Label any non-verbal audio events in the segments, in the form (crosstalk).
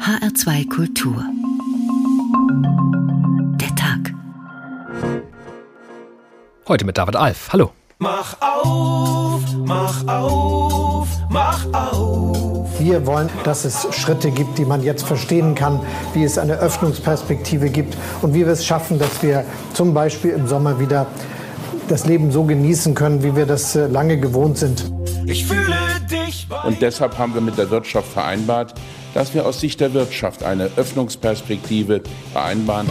HR2 Kultur. Der Tag. Heute mit David Alf. Hallo. Mach auf, mach auf, mach auf. Wir wollen, dass es Schritte gibt, die man jetzt verstehen kann, wie es eine Öffnungsperspektive gibt und wie wir es schaffen, dass wir zum Beispiel im Sommer wieder das Leben so genießen können, wie wir das äh, lange gewohnt sind. Ich fühle. Und deshalb haben wir mit der Wirtschaft vereinbart, dass wir aus Sicht der Wirtschaft eine Öffnungsperspektive vereinbaren.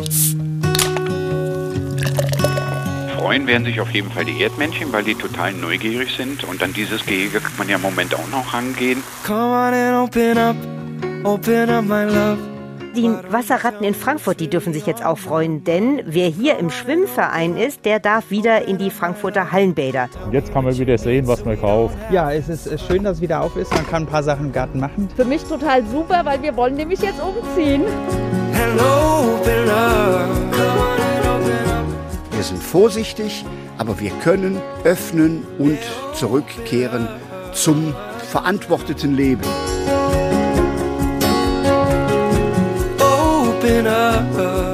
Freuen werden sich auf jeden Fall die Erdmännchen, weil die total neugierig sind. Und an dieses Gehege kann man ja im Moment auch noch rangehen. Come on and open up, open up my love. Die Wasserratten in Frankfurt, die dürfen sich jetzt auch freuen, denn wer hier im Schwimmverein ist, der darf wieder in die Frankfurter Hallenbäder. Jetzt kann man wieder sehen, was man kauft. Ja, es ist schön, dass es wieder auf ist. Man kann ein paar Sachen im Garten machen. Für mich total super, weil wir wollen nämlich jetzt umziehen. Hello. Wir sind vorsichtig, aber wir können öffnen und zurückkehren zum verantworteten Leben. Open up.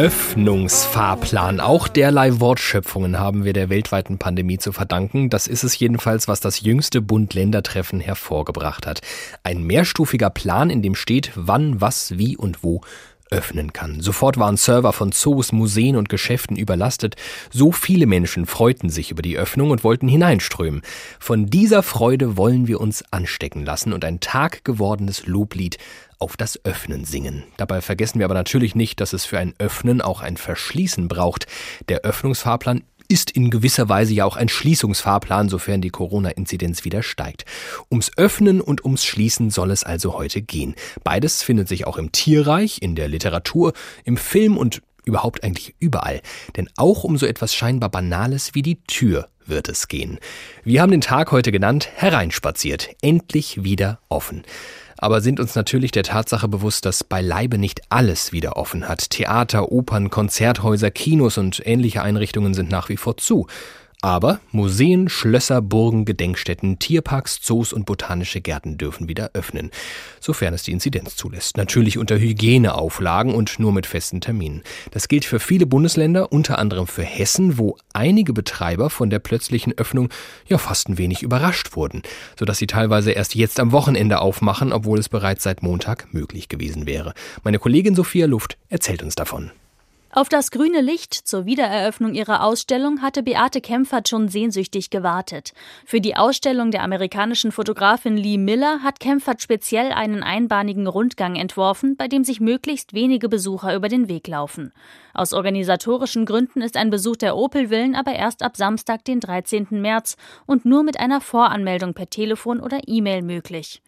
Öffnungsfahrplan. Auch derlei Wortschöpfungen haben wir der weltweiten Pandemie zu verdanken. Das ist es jedenfalls, was das jüngste Bund-Länder-Treffen hervorgebracht hat. Ein mehrstufiger Plan, in dem steht, wann, was, wie und wo öffnen kann. Sofort waren Server von Zoos, Museen und Geschäften überlastet. So viele Menschen freuten sich über die Öffnung und wollten hineinströmen. Von dieser Freude wollen wir uns anstecken lassen und ein Tag gewordenes Loblied auf das Öffnen singen. Dabei vergessen wir aber natürlich nicht, dass es für ein Öffnen auch ein Verschließen braucht. Der Öffnungsfahrplan ist in gewisser Weise ja auch ein Schließungsfahrplan, sofern die Corona-Inzidenz wieder steigt. Ums Öffnen und ums Schließen soll es also heute gehen. Beides findet sich auch im Tierreich, in der Literatur, im Film und überhaupt eigentlich überall. Denn auch um so etwas scheinbar Banales wie die Tür wird es gehen. Wir haben den Tag heute genannt Hereinspaziert. Endlich wieder offen aber sind uns natürlich der Tatsache bewusst, dass beileibe nicht alles wieder offen hat. Theater, Opern, Konzerthäuser, Kinos und ähnliche Einrichtungen sind nach wie vor zu. Aber Museen, Schlösser, Burgen, Gedenkstätten, Tierparks, Zoos und botanische Gärten dürfen wieder öffnen, sofern es die Inzidenz zulässt. Natürlich unter Hygieneauflagen und nur mit festen Terminen. Das gilt für viele Bundesländer, unter anderem für Hessen, wo einige Betreiber von der plötzlichen Öffnung ja fast ein wenig überrascht wurden, sodass sie teilweise erst jetzt am Wochenende aufmachen, obwohl es bereits seit Montag möglich gewesen wäre. Meine Kollegin Sophia Luft erzählt uns davon. Auf das grüne Licht zur Wiedereröffnung ihrer Ausstellung hatte Beate Kempfert schon sehnsüchtig gewartet. Für die Ausstellung der amerikanischen Fotografin Lee Miller hat Kempfert speziell einen einbahnigen Rundgang entworfen, bei dem sich möglichst wenige Besucher über den Weg laufen. Aus organisatorischen Gründen ist ein Besuch der Opelvillen aber erst ab Samstag, den 13. März und nur mit einer Voranmeldung per Telefon oder E-Mail möglich.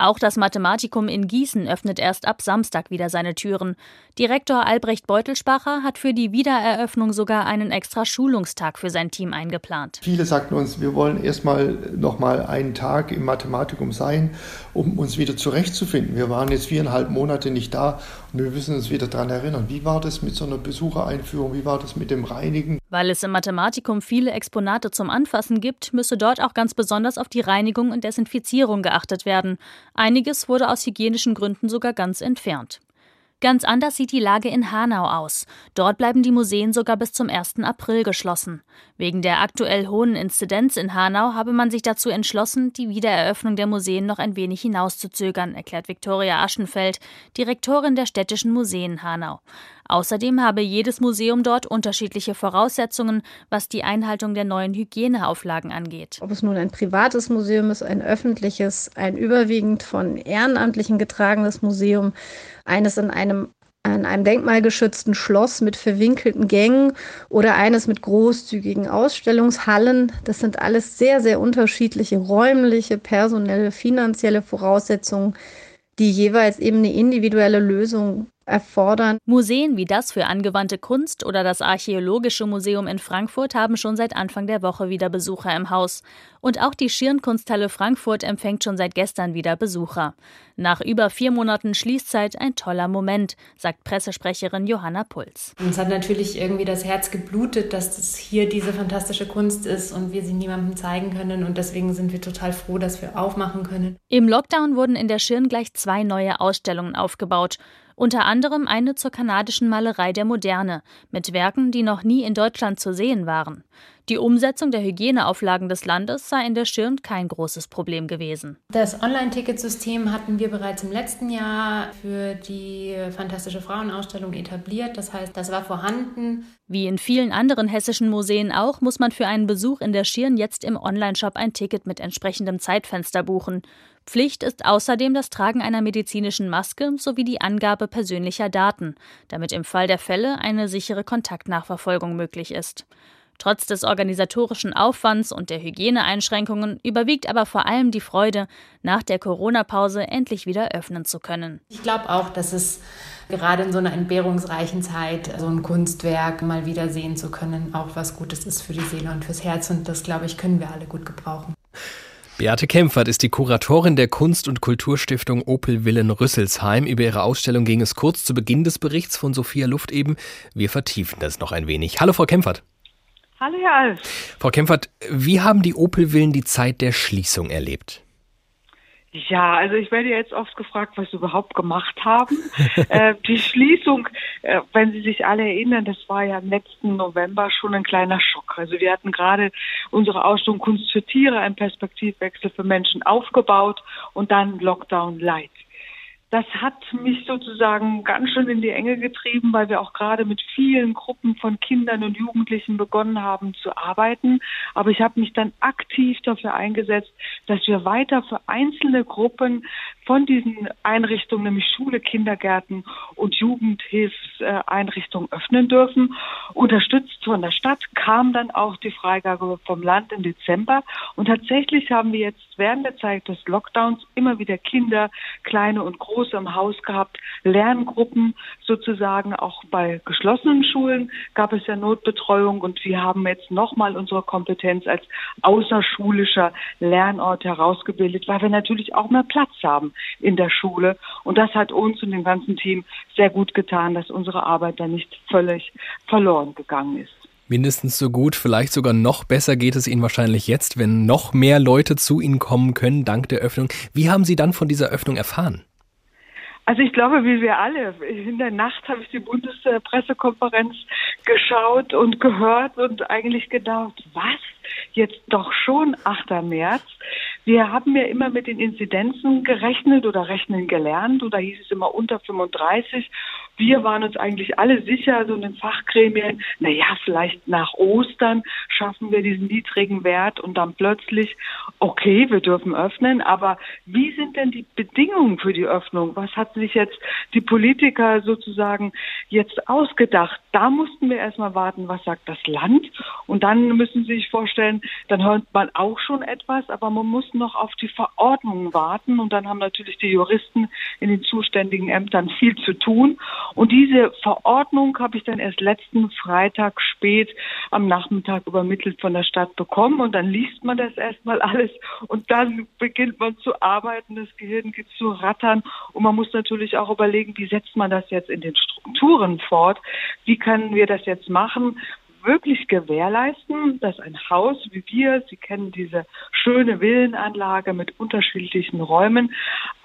Auch das Mathematikum in Gießen öffnet erst ab Samstag wieder seine Türen. Direktor Albrecht Beutelspacher hat für die Wiedereröffnung sogar einen extra Schulungstag für sein Team eingeplant. Viele sagten uns, wir wollen erstmal noch mal einen Tag im Mathematikum sein, um uns wieder zurechtzufinden. Wir waren jetzt viereinhalb Monate nicht da wir müssen uns wieder daran erinnern. Wie war das mit so einer Besuchereinführung? Wie war das mit dem Reinigen? Weil es im Mathematikum viele Exponate zum Anfassen gibt, müsse dort auch ganz besonders auf die Reinigung und Desinfizierung geachtet werden. Einiges wurde aus hygienischen Gründen sogar ganz entfernt. Ganz anders sieht die Lage in Hanau aus. Dort bleiben die Museen sogar bis zum 1. April geschlossen. Wegen der aktuell hohen Inzidenz in Hanau habe man sich dazu entschlossen, die Wiedereröffnung der Museen noch ein wenig hinauszuzögern, erklärt Viktoria Aschenfeld, Direktorin der Städtischen Museen Hanau. Außerdem habe jedes Museum dort unterschiedliche Voraussetzungen, was die Einhaltung der neuen Hygieneauflagen angeht. Ob es nun ein privates Museum ist, ein öffentliches, ein überwiegend von Ehrenamtlichen getragenes Museum, eines in einem an einem denkmalgeschützten Schloss mit verwinkelten Gängen oder eines mit großzügigen Ausstellungshallen. Das sind alles sehr, sehr unterschiedliche räumliche, personelle, finanzielle Voraussetzungen, die jeweils eben eine individuelle Lösung erfordern. Museen wie das für angewandte Kunst oder das Archäologische Museum in Frankfurt haben schon seit Anfang der Woche wieder Besucher im Haus. Und auch die Schirnkunsthalle Frankfurt empfängt schon seit gestern wieder Besucher. Nach über vier Monaten Schließzeit ein toller Moment, sagt Pressesprecherin Johanna Puls. Uns hat natürlich irgendwie das Herz geblutet, dass das hier diese fantastische Kunst ist und wir sie niemandem zeigen können. Und deswegen sind wir total froh, dass wir aufmachen können. Im Lockdown wurden in der Schirn gleich zwei neue Ausstellungen aufgebaut unter anderem eine zur kanadischen Malerei der Moderne, mit Werken, die noch nie in Deutschland zu sehen waren. Die Umsetzung der Hygieneauflagen des Landes sei in der Schirm kein großes Problem gewesen. Das Online-Ticketsystem hatten wir bereits im letzten Jahr für die Fantastische Frauenausstellung etabliert. Das heißt, das war vorhanden. Wie in vielen anderen hessischen Museen auch, muss man für einen Besuch in der Schirn jetzt im Onlineshop ein Ticket mit entsprechendem Zeitfenster buchen. Pflicht ist außerdem das Tragen einer medizinischen Maske sowie die Angabe persönlicher Daten, damit im Fall der Fälle eine sichere Kontaktnachverfolgung möglich ist. Trotz des organisatorischen Aufwands und der Hygieneeinschränkungen überwiegt aber vor allem die Freude, nach der Corona-Pause endlich wieder öffnen zu können. Ich glaube auch, dass es gerade in so einer entbehrungsreichen Zeit so ein Kunstwerk mal wieder sehen zu können, auch was Gutes ist für die Seele und fürs Herz. Und das, glaube ich, können wir alle gut gebrauchen. Beate Kempfert ist die Kuratorin der Kunst- und Kulturstiftung Opel Willen Rüsselsheim. Über ihre Ausstellung ging es kurz zu Beginn des Berichts von Sophia Luft eben. Wir vertiefen das noch ein wenig. Hallo, Frau Kempfert. Hallo, Herr Alf. Frau Kempfert, wie haben die Opel-Villen die Zeit der Schließung erlebt? Ja, also ich werde jetzt oft gefragt, was sie überhaupt gemacht haben. (laughs) äh, die Schließung, äh, wenn Sie sich alle erinnern, das war ja im letzten November schon ein kleiner Schock. Also wir hatten gerade unsere Ausstellung Kunst für Tiere, ein Perspektivwechsel für Menschen aufgebaut und dann Lockdown Light das hat mich sozusagen ganz schön in die Enge getrieben, weil wir auch gerade mit vielen Gruppen von Kindern und Jugendlichen begonnen haben zu arbeiten. Aber ich habe mich dann aktiv dafür eingesetzt, dass wir weiter für einzelne Gruppen von diesen Einrichtungen, nämlich Schule, Kindergärten und Jugendhilfseinrichtungen öffnen dürfen. Unterstützt von der Stadt kam dann auch die Freigabe vom Land im Dezember. Und tatsächlich haben wir jetzt während der Zeit des Lockdowns immer wieder Kinder, kleine und große groß im Haus gehabt, Lerngruppen sozusagen, auch bei geschlossenen Schulen gab es ja Notbetreuung und wir haben jetzt nochmal unsere Kompetenz als außerschulischer Lernort herausgebildet, weil wir natürlich auch mehr Platz haben in der Schule und das hat uns und dem ganzen Team sehr gut getan, dass unsere Arbeit da nicht völlig verloren gegangen ist mindestens so gut, vielleicht sogar noch besser geht es Ihnen wahrscheinlich jetzt, wenn noch mehr Leute zu Ihnen kommen können dank der Öffnung. Wie haben Sie dann von dieser Öffnung erfahren? Also ich glaube, wie wir alle, in der Nacht habe ich die Bundespressekonferenz geschaut und gehört und eigentlich gedacht, was? Jetzt doch schon 8. März. Wir haben ja immer mit den Inzidenzen gerechnet oder rechnen gelernt. Da hieß es immer unter 35 wir waren uns eigentlich alle sicher, so in den Fachgremien, na ja, vielleicht nach Ostern schaffen wir diesen niedrigen Wert und dann plötzlich, okay, wir dürfen öffnen, aber wie sind denn die Bedingungen für die Öffnung? Was hat sich jetzt die Politiker sozusagen jetzt ausgedacht? Da mussten wir erstmal warten, was sagt das Land? Und dann müssen Sie sich vorstellen, dann hört man auch schon etwas, aber man muss noch auf die Verordnungen warten und dann haben natürlich die Juristen in den zuständigen Ämtern viel zu tun. Und diese Verordnung habe ich dann erst letzten Freitag spät am Nachmittag übermittelt von der Stadt bekommen. Und dann liest man das erstmal alles und dann beginnt man zu arbeiten, das Gehirn geht zu rattern. Und man muss natürlich auch überlegen, wie setzt man das jetzt in den Strukturen fort? Wie können wir das jetzt machen? wirklich gewährleisten, dass ein Haus wie wir, Sie kennen diese schöne Villenanlage mit unterschiedlichen Räumen,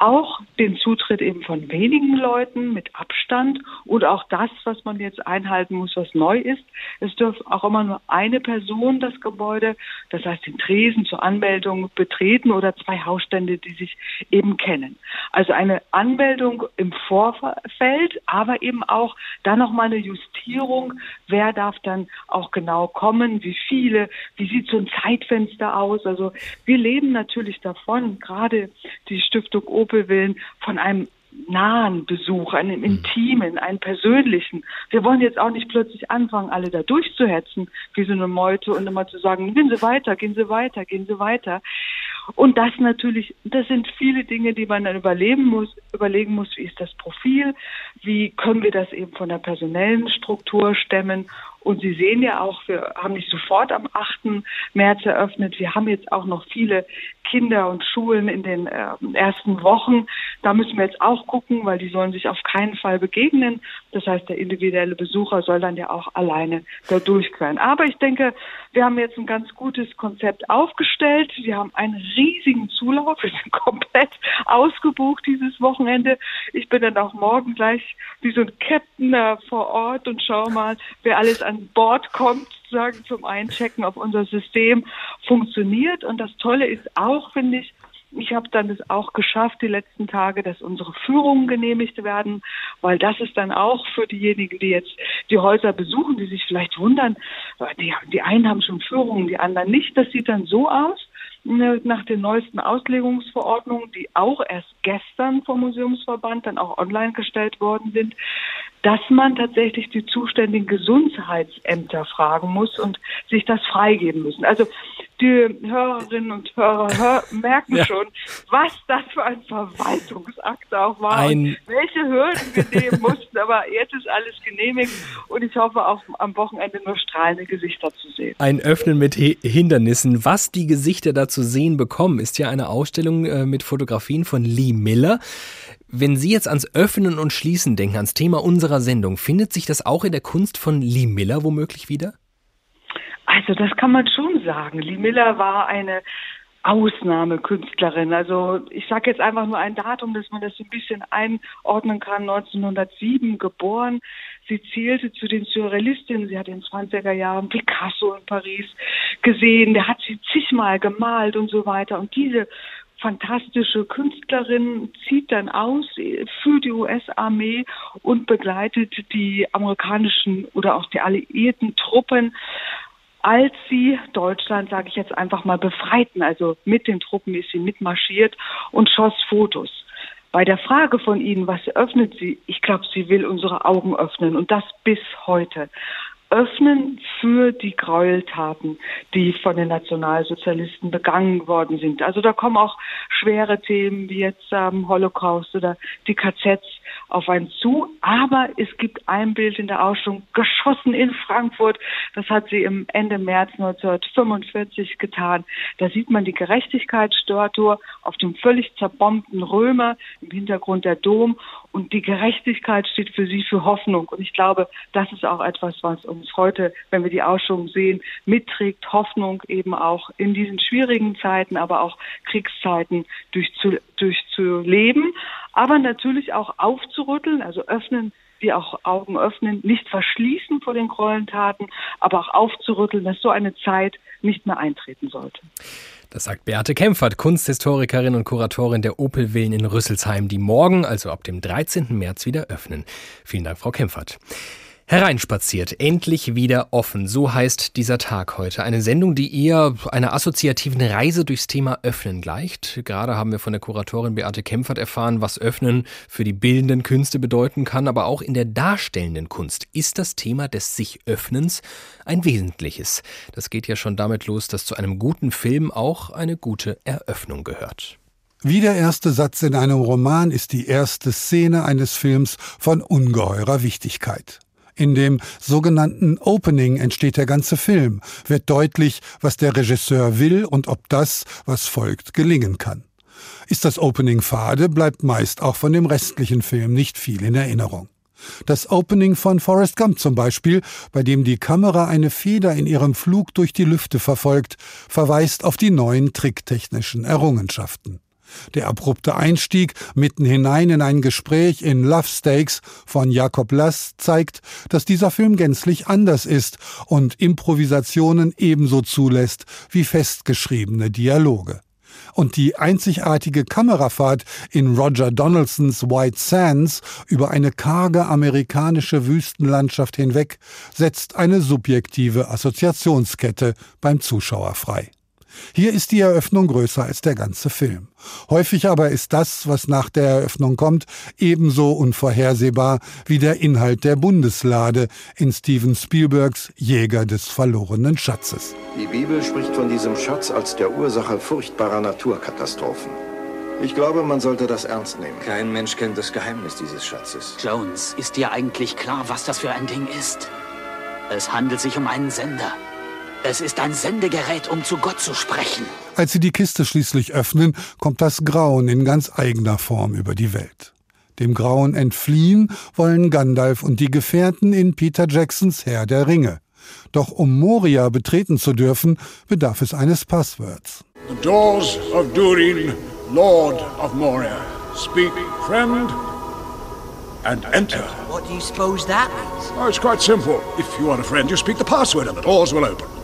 auch den Zutritt eben von wenigen Leuten mit Abstand und auch das, was man jetzt einhalten muss, was neu ist. Es dürfte auch immer nur eine Person das Gebäude, das heißt den Tresen zur Anmeldung betreten oder zwei Hausstände, die sich eben kennen. Also eine Anmeldung im Vorfeld, aber eben auch dann nochmal eine Justierung, wer darf dann auch genau kommen, wie viele, wie sieht so ein Zeitfenster aus. Also wir leben natürlich davon, gerade die Stiftung Opelwillen, von einem nahen Besuch, einem mhm. intimen, einem persönlichen. Wir wollen jetzt auch nicht plötzlich anfangen, alle da durchzuhetzen, wie so eine Meute und immer zu sagen, gehen Sie weiter, gehen Sie weiter, gehen Sie weiter. Und das natürlich, das sind viele Dinge, die man dann überleben muss, überlegen muss, wie ist das Profil, wie können wir das eben von der personellen Struktur stemmen und Sie sehen ja auch, wir haben nicht sofort am 8. März eröffnet. Wir haben jetzt auch noch viele Kinder und Schulen in den äh, ersten Wochen. Da müssen wir jetzt auch gucken, weil die sollen sich auf keinen Fall begegnen. Das heißt, der individuelle Besucher soll dann ja auch alleine da durchqueren. Aber ich denke, wir haben jetzt ein ganz gutes Konzept aufgestellt. Wir haben einen riesigen Zulauf. Wir sind (laughs) komplett ausgebucht dieses Wochenende. Ich bin dann auch morgen gleich wie so ein Captain da vor Ort und schau mal, wer alles an Bord kommt, sozusagen zum Einchecken, ob unser System funktioniert. Und das Tolle ist auch, finde ich, ich habe dann es auch geschafft, die letzten Tage, dass unsere Führungen genehmigt werden, weil das ist dann auch für diejenigen, die jetzt die Häuser besuchen, die sich vielleicht wundern, die, die einen haben schon Führungen, die anderen nicht. Das sieht dann so aus, ne, nach den neuesten Auslegungsverordnungen, die auch erst gestern vom Museumsverband dann auch online gestellt worden sind, dass man tatsächlich die zuständigen Gesundheitsämter fragen muss und sich das freigeben müssen. Also die Hörerinnen und Hörer hör, (laughs) merken ja. schon, was das für ein Verwaltungsakt auch war ein welche Hürden wir nehmen mussten. Aber jetzt ist alles genehmigt und ich hoffe auch am Wochenende nur strahlende Gesichter zu sehen. Ein Öffnen mit Hindernissen. Was die Gesichter da zu sehen bekommen, ist ja eine Ausstellung äh, mit Fotografien von Lee Miller. Wenn Sie jetzt ans Öffnen und Schließen denken, ans Thema unserer Sendung, findet sich das auch in der Kunst von Lee Miller womöglich wieder? Also das kann man schon sagen. Lee Miller war eine Ausnahmekünstlerin. Also ich sage jetzt einfach nur ein Datum, dass man das ein bisschen einordnen kann. 1907 geboren. Sie zählte zu den Surrealistinnen. Sie hat in den 20er Jahren Picasso in Paris gesehen. Der hat sie zigmal gemalt und so weiter. Und diese fantastische Künstlerin zieht dann aus für die US-Armee und begleitet die amerikanischen oder auch die alliierten Truppen als sie Deutschland, sage ich jetzt einfach mal, befreiten. Also mit den Truppen ist sie mitmarschiert und schoss Fotos. Bei der Frage von Ihnen, was öffnet sie? Ich glaube, sie will unsere Augen öffnen und das bis heute öffnen für die Gräueltaten, die von den Nationalsozialisten begangen worden sind. Also da kommen auch schwere Themen wie jetzt ähm, Holocaust oder die KZs auf einen zu. Aber es gibt ein Bild in der Ausstellung, geschossen in Frankfurt. Das hat sie im Ende März 1945 getan. Da sieht man die Gerechtigkeitsstatue auf dem völlig zerbombten Römer, im Hintergrund der Dom. Und die Gerechtigkeit steht für sie für Hoffnung. Und ich glaube, das ist auch etwas, was uns heute, wenn wir die Ausstellung sehen, mitträgt. Hoffnung eben auch in diesen schwierigen Zeiten, aber auch Kriegszeiten durchzu, durchzuleben aber natürlich auch aufzurütteln, also öffnen, die auch Augen öffnen, nicht verschließen vor den Gräueltaten, aber auch aufzurütteln, dass so eine Zeit nicht mehr eintreten sollte. Das sagt Beate Kempfert, Kunsthistorikerin und Kuratorin der Opel-Villen in Rüsselsheim, die morgen, also ab dem 13. März, wieder öffnen. Vielen Dank, Frau Kempfert. Hereinspaziert, endlich wieder offen, so heißt dieser Tag heute. Eine Sendung, die eher einer assoziativen Reise durchs Thema Öffnen gleicht. Gerade haben wir von der Kuratorin Beate Kempfert erfahren, was Öffnen für die bildenden Künste bedeuten kann, aber auch in der darstellenden Kunst ist das Thema des sich Öffnens ein wesentliches. Das geht ja schon damit los, dass zu einem guten Film auch eine gute Eröffnung gehört. Wie der erste Satz in einem Roman ist die erste Szene eines Films von ungeheurer Wichtigkeit. In dem sogenannten Opening entsteht der ganze Film, wird deutlich, was der Regisseur will und ob das, was folgt, gelingen kann. Ist das Opening fade, bleibt meist auch von dem restlichen Film nicht viel in Erinnerung. Das Opening von Forrest Gump zum Beispiel, bei dem die Kamera eine Feder in ihrem Flug durch die Lüfte verfolgt, verweist auf die neuen tricktechnischen Errungenschaften. Der abrupte Einstieg mitten hinein in ein Gespräch in Love Stakes von Jakob Lass zeigt, dass dieser Film gänzlich anders ist und Improvisationen ebenso zulässt wie festgeschriebene Dialoge. Und die einzigartige Kamerafahrt in Roger Donaldsons White Sands über eine karge amerikanische Wüstenlandschaft hinweg setzt eine subjektive Assoziationskette beim Zuschauer frei. Hier ist die Eröffnung größer als der ganze Film. Häufig aber ist das, was nach der Eröffnung kommt, ebenso unvorhersehbar wie der Inhalt der Bundeslade in Steven Spielbergs Jäger des verlorenen Schatzes. Die Bibel spricht von diesem Schatz als der Ursache furchtbarer Naturkatastrophen. Ich glaube, man sollte das ernst nehmen. Kein Mensch kennt das Geheimnis dieses Schatzes. Jones, ist dir eigentlich klar, was das für ein Ding ist? Es handelt sich um einen Sender. Es ist ein Sendegerät, um zu Gott zu sprechen. Als sie die Kiste schließlich öffnen, kommt das Grauen in ganz eigener Form über die Welt. Dem Grauen entfliehen wollen Gandalf und die Gefährten in Peter Jacksons Herr der Ringe. Doch um Moria betreten zu dürfen, bedarf es eines Passwords. The doors of Durin, Lord of Moria. Speak, friend, and enter. What do you suppose that means? Oh, it's quite simple. If you are a friend, you speak the password and the doors will open.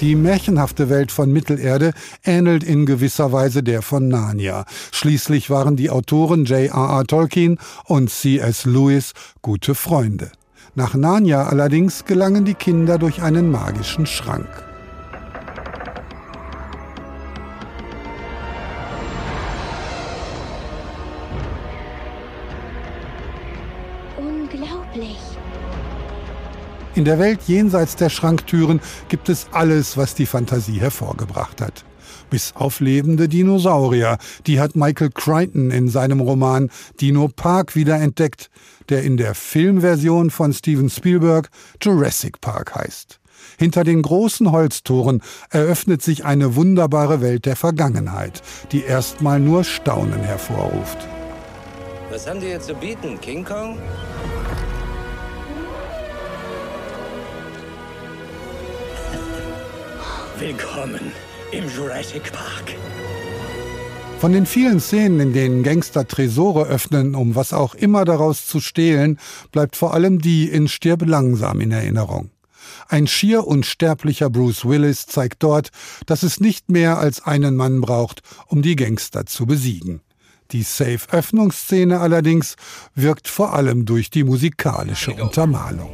Die märchenhafte Welt von Mittelerde ähnelt in gewisser Weise der von Narnia. Schließlich waren die Autoren J.R.R. Tolkien und C.S. Lewis gute Freunde. Nach Narnia allerdings gelangen die Kinder durch einen magischen Schrank. In der Welt jenseits der Schranktüren gibt es alles, was die Fantasie hervorgebracht hat. Bis auf lebende Dinosaurier. Die hat Michael Crichton in seinem Roman Dino Park wiederentdeckt, der in der Filmversion von Steven Spielberg Jurassic Park heißt. Hinter den großen Holztoren eröffnet sich eine wunderbare Welt der Vergangenheit, die erstmal nur Staunen hervorruft. Was haben die jetzt zu bieten, King Kong? Willkommen im Jurassic Park. Von den vielen Szenen, in denen Gangster Tresore öffnen, um was auch immer daraus zu stehlen, bleibt vor allem die in Stirb langsam in Erinnerung. Ein schier unsterblicher Bruce Willis zeigt dort, dass es nicht mehr als einen Mann braucht, um die Gangster zu besiegen. Die Safe-Öffnungsszene allerdings wirkt vor allem durch die musikalische Untermalung.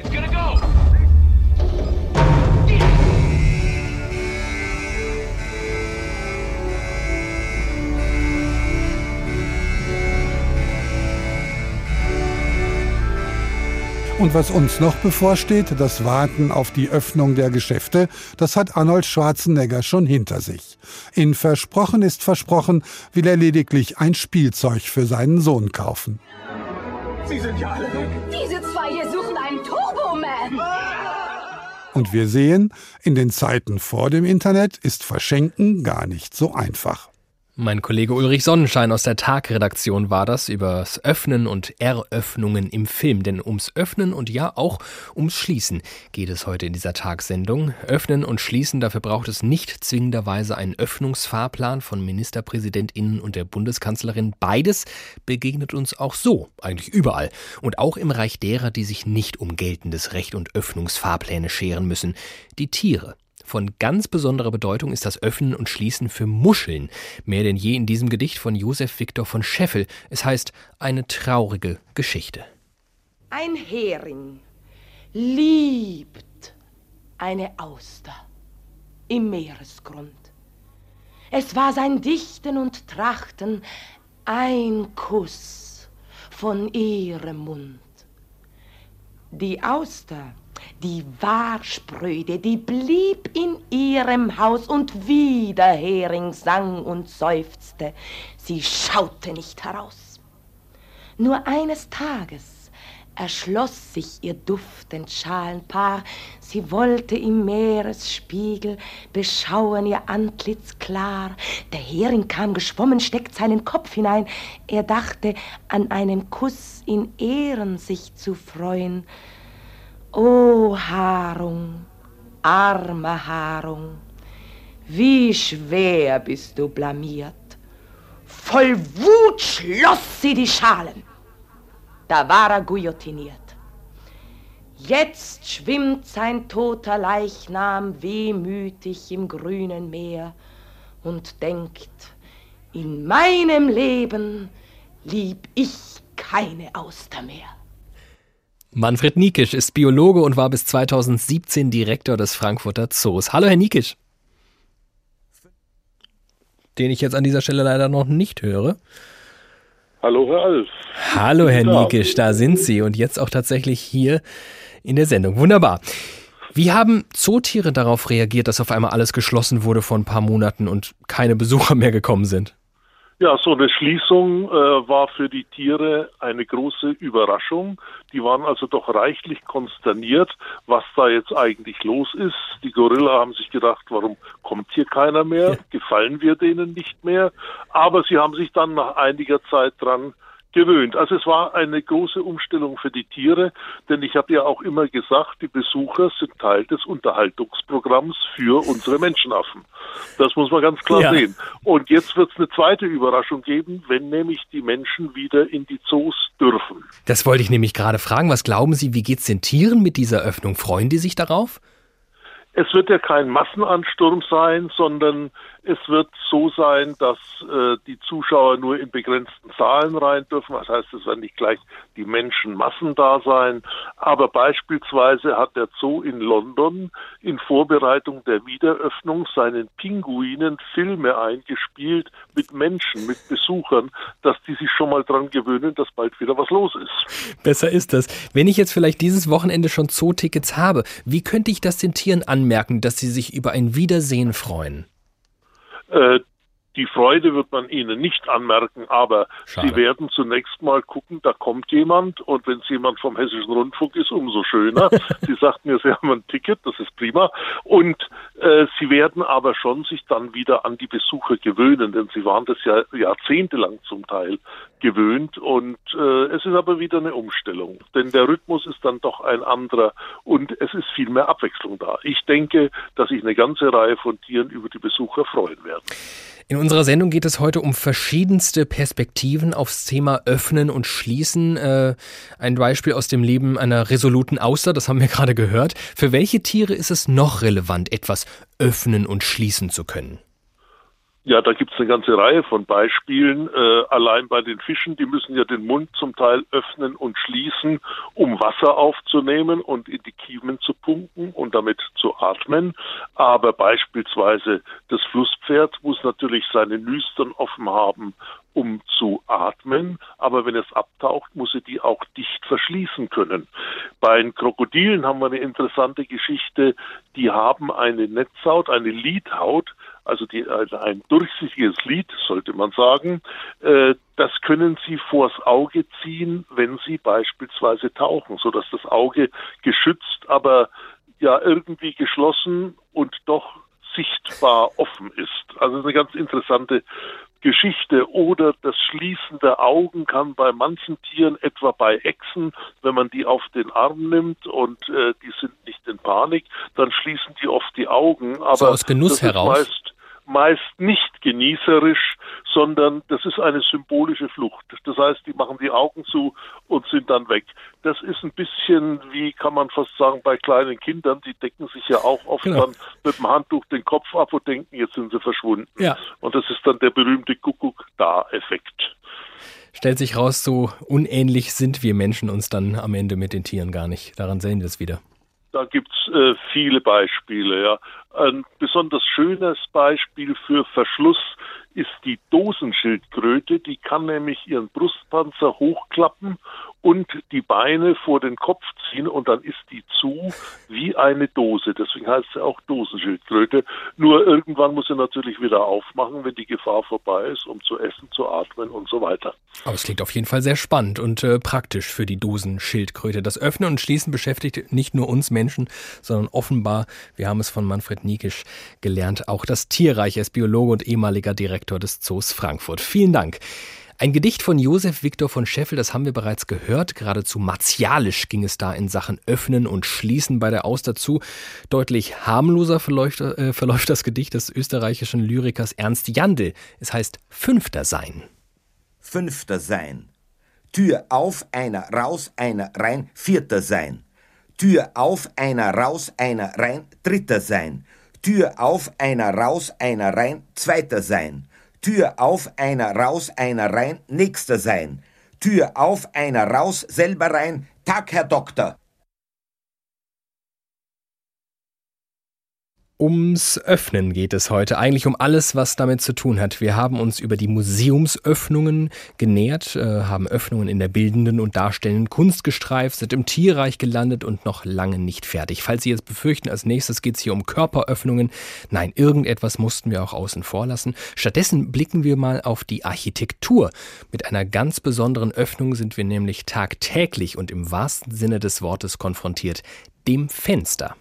Und was uns noch bevorsteht, das Warten auf die Öffnung der Geschäfte, das hat Arnold Schwarzenegger schon hinter sich. In Versprochen ist versprochen, will er lediglich ein Spielzeug für seinen Sohn kaufen. Sie sind ja alle weg. Diese zwei hier suchen einen Turboman. Und wir sehen, in den Zeiten vor dem Internet ist Verschenken gar nicht so einfach. Mein Kollege Ulrich Sonnenschein aus der Tagredaktion war das übers Öffnen und Eröffnungen im Film. Denn ums Öffnen und ja auch ums Schließen geht es heute in dieser Tagssendung. Öffnen und Schließen, dafür braucht es nicht zwingenderweise einen Öffnungsfahrplan von MinisterpräsidentInnen und der Bundeskanzlerin. Beides begegnet uns auch so, eigentlich überall. Und auch im Reich derer, die sich nicht um geltendes Recht und Öffnungsfahrpläne scheren müssen. Die Tiere. Von ganz besonderer Bedeutung ist das Öffnen und Schließen für Muscheln. Mehr denn je in diesem Gedicht von Josef Viktor von Scheffel. Es heißt eine traurige Geschichte. Ein Hering liebt eine Auster im Meeresgrund. Es war sein Dichten und Trachten ein Kuss von ihrem Mund. Die Auster die war spröde, die blieb in ihrem Haus und wieder Hering sang und seufzte. Sie schaute nicht heraus. Nur eines Tages erschloss sich ihr duftend Schalenpaar. Sie wollte im Meeresspiegel beschauen ihr Antlitz klar. Der Hering kam geschwommen, steckt seinen Kopf hinein. Er dachte, an einem Kuss in Ehren sich zu freuen. O Harung, arme Harung, wie schwer bist du blamiert. Voll Wut schloss sie die Schalen. Da war er guillotiniert. Jetzt schwimmt sein toter Leichnam wehmütig im grünen Meer und denkt, in meinem Leben lieb ich keine Auster mehr. Manfred Niekisch ist Biologe und war bis 2017 Direktor des Frankfurter Zoos. Hallo, Herr Niekisch. Den ich jetzt an dieser Stelle leider noch nicht höre. Hallo, Herr Alf. Hallo, Herr Niekisch, da sind Sie und jetzt auch tatsächlich hier in der Sendung. Wunderbar. Wie haben Zootiere darauf reagiert, dass auf einmal alles geschlossen wurde vor ein paar Monaten und keine Besucher mehr gekommen sind? Ja, so eine Schließung äh, war für die Tiere eine große Überraschung. Die waren also doch reichlich konsterniert, was da jetzt eigentlich los ist. Die Gorilla haben sich gedacht, warum kommt hier keiner mehr? Gefallen wir denen nicht mehr? Aber sie haben sich dann nach einiger Zeit dran gewöhnt. Also es war eine große Umstellung für die Tiere, denn ich habe ja auch immer gesagt, die Besucher sind Teil des Unterhaltungsprogramms für unsere Menschenaffen. Das muss man ganz klar ja. sehen. Und jetzt wird es eine zweite Überraschung geben, wenn nämlich die Menschen wieder in die Zoos dürfen. Das wollte ich nämlich gerade fragen. Was glauben Sie, wie geht es den Tieren mit dieser Öffnung? Freuen die sich darauf? Es wird ja kein Massenansturm sein, sondern es wird so sein, dass äh, die Zuschauer nur in begrenzten Zahlen rein dürfen. Das heißt, es werden nicht gleich die Menschenmassen da sein. Aber beispielsweise hat der Zoo in London in Vorbereitung der Wiederöffnung seinen Pinguinen Filme eingespielt mit Menschen, mit Besuchern, dass die sich schon mal dran gewöhnen, dass bald wieder was los ist. Besser ist das. Wenn ich jetzt vielleicht dieses Wochenende schon Zootickets habe, wie könnte ich das den Tieren anmerken, dass sie sich über ein Wiedersehen freuen? Äh, die Freude wird man ihnen nicht anmerken, aber Schade. sie werden zunächst mal gucken, da kommt jemand und wenn es jemand vom Hessischen Rundfunk ist, umso schöner. (laughs) sie sagt mir, sie haben ein Ticket, das ist prima. Und sie werden aber schon sich dann wieder an die Besucher gewöhnen, denn sie waren das ja jahrzehntelang zum Teil gewöhnt und äh, es ist aber wieder eine Umstellung, denn der Rhythmus ist dann doch ein anderer und es ist viel mehr Abwechslung da. Ich denke, dass sich eine ganze Reihe von Tieren über die Besucher freuen werden. In unserer Sendung geht es heute um verschiedenste Perspektiven aufs Thema Öffnen und Schließen. Äh, ein Beispiel aus dem Leben einer resoluten Auster, das haben wir gerade gehört. Für welche Tiere ist es noch relevant, etwas öffnen und schließen zu können? Ja, da gibt's eine ganze Reihe von Beispielen. Äh, allein bei den Fischen, die müssen ja den Mund zum Teil öffnen und schließen, um Wasser aufzunehmen und in die Kiemen zu pumpen und damit zu atmen. Aber beispielsweise das Flusspferd muss natürlich seine Nüstern offen haben, um zu atmen, aber wenn es abtaucht, muss er die auch dicht verschließen können. Bei den Krokodilen haben wir eine interessante Geschichte. Die haben eine Netzhaut, eine Lidhaut, also die, also ein durchsichtiges Lid, sollte man sagen. Äh, das können Sie vors Auge ziehen, wenn Sie beispielsweise tauchen, so dass das Auge geschützt, aber ja irgendwie geschlossen und doch sichtbar offen ist. Also eine ganz interessante Geschichte oder das Schließen der Augen kann bei manchen Tieren, etwa bei Echsen, wenn man die auf den Arm nimmt und äh, die sind nicht in Panik, dann schließen die oft die Augen. Aber so aus Genuss heraus? Meist, meist nicht genießerisch, sondern das ist eine symbolische Flucht. Das heißt, die machen die Augen zu und sind dann weg. Das ist ein bisschen wie, kann man fast sagen, bei kleinen Kindern, die decken sich ja auch oft genau. dann mit dem Handtuch den Kopf ab und denken, jetzt sind sie verschwunden. Ja. Und das ist dann der berühmte Kuckuck-Da-Effekt. Stellt sich raus, so unähnlich sind wir Menschen uns dann am Ende mit den Tieren gar nicht. Daran sehen wir es wieder. Da gibt's äh, viele Beispiele. Ja. Ein besonders schönes Beispiel für Verschluss ist die Dosenschildkröte. Die kann nämlich ihren Brustpanzer hochklappen und die Beine vor den Kopf ziehen und dann ist die zu wie eine Dose. Deswegen heißt sie auch Dosenschildkröte. Nur irgendwann muss sie natürlich wieder aufmachen, wenn die Gefahr vorbei ist, um zu essen, zu atmen und so weiter. Aber es klingt auf jeden Fall sehr spannend und äh, praktisch für die Dosenschildkröte. Das Öffnen und Schließen beschäftigt nicht nur uns Menschen, sondern offenbar, wir haben es von Manfred Niekisch gelernt, auch das Tierreich. Er ist Biologe und ehemaliger Direktor des Zoos Frankfurt. Vielen Dank. Ein Gedicht von Josef Viktor von Scheffel, das haben wir bereits gehört. Geradezu martialisch ging es da in Sachen Öffnen und Schließen bei der Auster zu. Deutlich harmloser verläuft, äh, verläuft das Gedicht des österreichischen Lyrikers Ernst Jandl. Es heißt Fünfter sein. Fünfter sein. Tür auf, einer raus, einer rein, vierter sein. Tür auf, einer raus, einer rein, dritter sein. Tür auf, einer raus, einer rein, zweiter sein. Tür auf, einer raus, einer rein, nächster sein. Tür auf, einer raus, selber rein, Tag, Herr Doktor. Ums Öffnen geht es heute, eigentlich um alles, was damit zu tun hat. Wir haben uns über die Museumsöffnungen genähert, äh, haben Öffnungen in der bildenden und darstellenden Kunst gestreift, sind im Tierreich gelandet und noch lange nicht fertig. Falls Sie jetzt befürchten, als nächstes geht es hier um Körperöffnungen, nein, irgendetwas mussten wir auch außen vor lassen. Stattdessen blicken wir mal auf die Architektur. Mit einer ganz besonderen Öffnung sind wir nämlich tagtäglich und im wahrsten Sinne des Wortes konfrontiert, dem Fenster.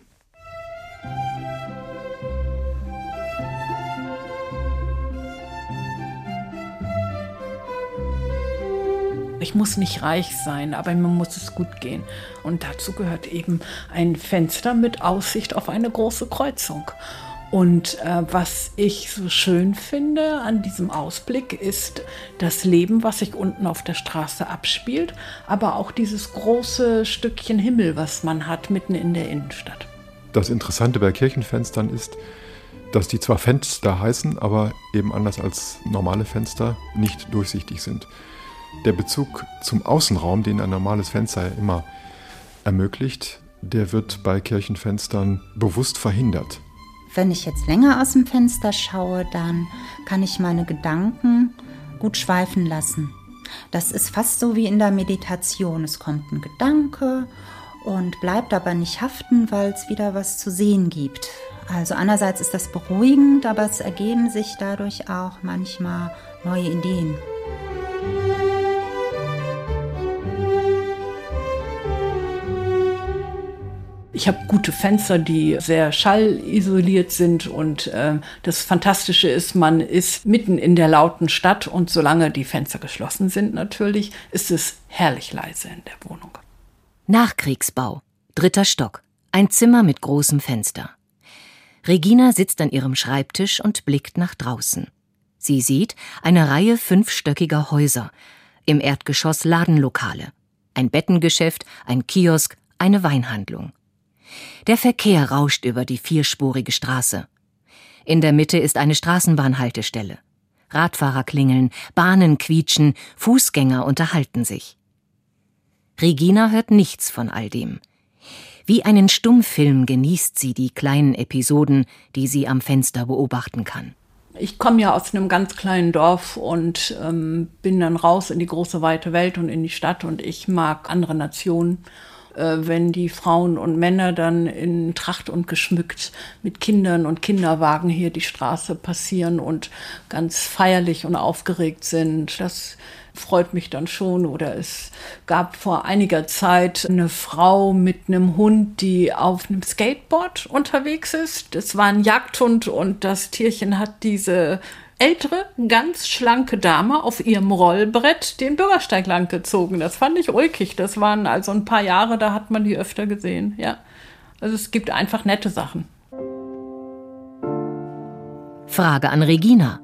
Ich muss nicht reich sein, aber mir muss es gut gehen. Und dazu gehört eben ein Fenster mit Aussicht auf eine große Kreuzung. Und äh, was ich so schön finde an diesem Ausblick ist das Leben, was sich unten auf der Straße abspielt, aber auch dieses große Stückchen Himmel, was man hat mitten in der Innenstadt. Das Interessante bei Kirchenfenstern ist, dass die zwar Fenster heißen, aber eben anders als normale Fenster nicht durchsichtig sind der Bezug zum Außenraum, den ein normales Fenster ja immer ermöglicht, der wird bei Kirchenfenstern bewusst verhindert. Wenn ich jetzt länger aus dem Fenster schaue, dann kann ich meine Gedanken gut schweifen lassen. Das ist fast so wie in der Meditation. Es kommt ein Gedanke und bleibt aber nicht haften, weil es wieder was zu sehen gibt. Also einerseits ist das beruhigend, aber es ergeben sich dadurch auch manchmal neue Ideen. Ich habe gute Fenster, die sehr schallisoliert sind und äh, das Fantastische ist, man ist mitten in der lauten Stadt und solange die Fenster geschlossen sind natürlich, ist es herrlich leise in der Wohnung. Nachkriegsbau, dritter Stock, ein Zimmer mit großem Fenster. Regina sitzt an ihrem Schreibtisch und blickt nach draußen. Sie sieht eine Reihe fünfstöckiger Häuser, im Erdgeschoss Ladenlokale, ein Bettengeschäft, ein Kiosk, eine Weinhandlung. Der Verkehr rauscht über die vierspurige Straße. In der Mitte ist eine Straßenbahnhaltestelle. Radfahrer klingeln, Bahnen quietschen, Fußgänger unterhalten sich. Regina hört nichts von all dem. Wie einen Stummfilm genießt sie die kleinen Episoden, die sie am Fenster beobachten kann. Ich komme ja aus einem ganz kleinen Dorf und ähm, bin dann raus in die große weite Welt und in die Stadt und ich mag andere Nationen wenn die Frauen und Männer dann in Tracht und geschmückt mit Kindern und Kinderwagen hier die Straße passieren und ganz feierlich und aufgeregt sind. Das freut mich dann schon. Oder es gab vor einiger Zeit eine Frau mit einem Hund, die auf einem Skateboard unterwegs ist. Das war ein Jagdhund und das Tierchen hat diese ältere, ganz schlanke Dame auf ihrem Rollbrett den Bürgersteig lang gezogen. Das fand ich ulkig. Das waren also ein paar Jahre, da hat man die öfter gesehen. Ja. Also es gibt einfach nette Sachen. Frage an Regina.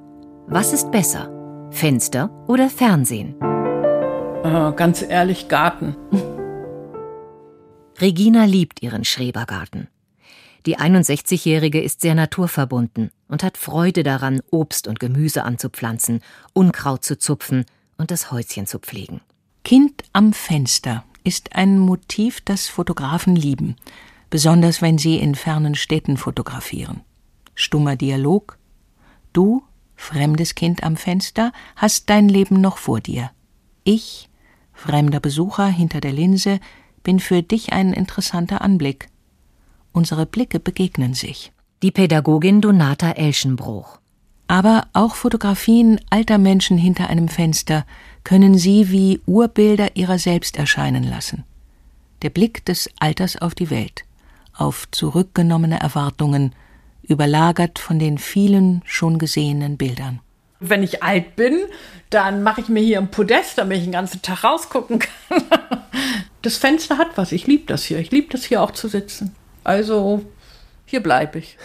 Was ist besser? Fenster oder Fernsehen? Äh, ganz ehrlich, Garten. Regina liebt ihren Schrebergarten. Die 61-Jährige ist sehr naturverbunden und hat Freude daran, Obst und Gemüse anzupflanzen, Unkraut zu zupfen und das Häuschen zu pflegen. Kind am Fenster ist ein Motiv, das Fotografen lieben, besonders wenn sie in fernen Städten fotografieren. Stummer Dialog. Du, fremdes Kind am Fenster, hast dein Leben noch vor dir. Ich, fremder Besucher hinter der Linse, bin für dich ein interessanter Anblick. Unsere Blicke begegnen sich. Die Pädagogin Donata Elschenbruch. Aber auch Fotografien alter Menschen hinter einem Fenster können sie wie Urbilder ihrer selbst erscheinen lassen. Der Blick des Alters auf die Welt, auf zurückgenommene Erwartungen, überlagert von den vielen schon gesehenen Bildern. Wenn ich alt bin, dann mache ich mir hier ein Podest, damit ich den ganzen Tag rausgucken kann. (laughs) Das Fenster hat was. Ich liebe das hier. Ich liebe das hier auch zu sitzen. Also hier bleibe ich.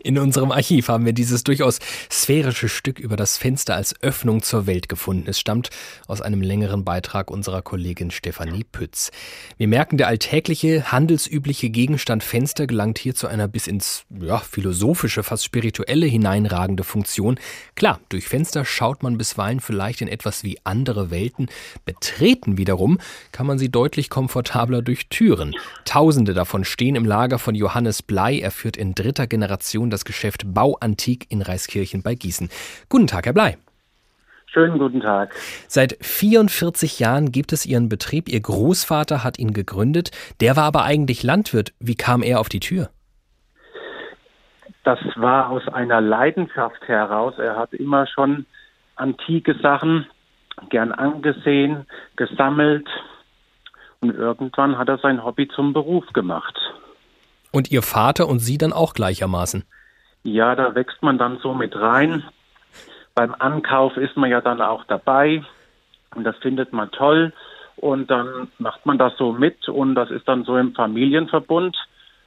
In unserem Archiv haben wir dieses durchaus sphärische Stück über das Fenster als Öffnung zur Welt gefunden. Es stammt aus einem längeren Beitrag unserer Kollegin Stefanie Pütz. Wir merken, der alltägliche, handelsübliche Gegenstand Fenster gelangt hier zu einer bis ins ja, philosophische, fast spirituelle hineinragende Funktion. Klar, durch Fenster schaut man bisweilen vielleicht in etwas wie andere Welten. Betreten wiederum kann man sie deutlich komfortabler durch Türen. Tausende davon stehen im Lager von Johannes Blei. Er führt in dritter Generation Redaktion das Geschäft Bauantik in Reiskirchen bei Gießen. Guten Tag, Herr Blei. Schönen guten Tag. Seit 44 Jahren gibt es Ihren Betrieb. Ihr Großvater hat ihn gegründet. Der war aber eigentlich Landwirt. Wie kam er auf die Tür? Das war aus einer Leidenschaft heraus. Er hat immer schon antike Sachen gern angesehen, gesammelt und irgendwann hat er sein Hobby zum Beruf gemacht. Und Ihr Vater und Sie dann auch gleichermaßen? Ja, da wächst man dann so mit rein. Beim Ankauf ist man ja dann auch dabei und das findet man toll und dann macht man das so mit und das ist dann so im Familienverbund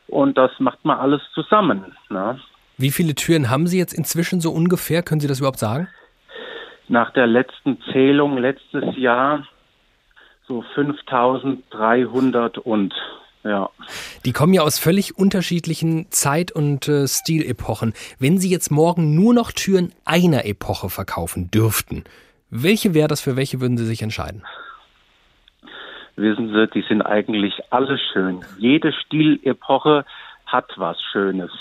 und das macht man alles zusammen. Ne? Wie viele Türen haben Sie jetzt inzwischen so ungefähr? Können Sie das überhaupt sagen? Nach der letzten Zählung letztes Jahr so 5300 und ja. Die kommen ja aus völlig unterschiedlichen Zeit- und äh, Stilepochen. Wenn Sie jetzt morgen nur noch Türen einer Epoche verkaufen dürften, welche wäre das, für welche würden Sie sich entscheiden? Wissen Sie, die sind eigentlich alle schön. Jede Stilepoche hat was Schönes.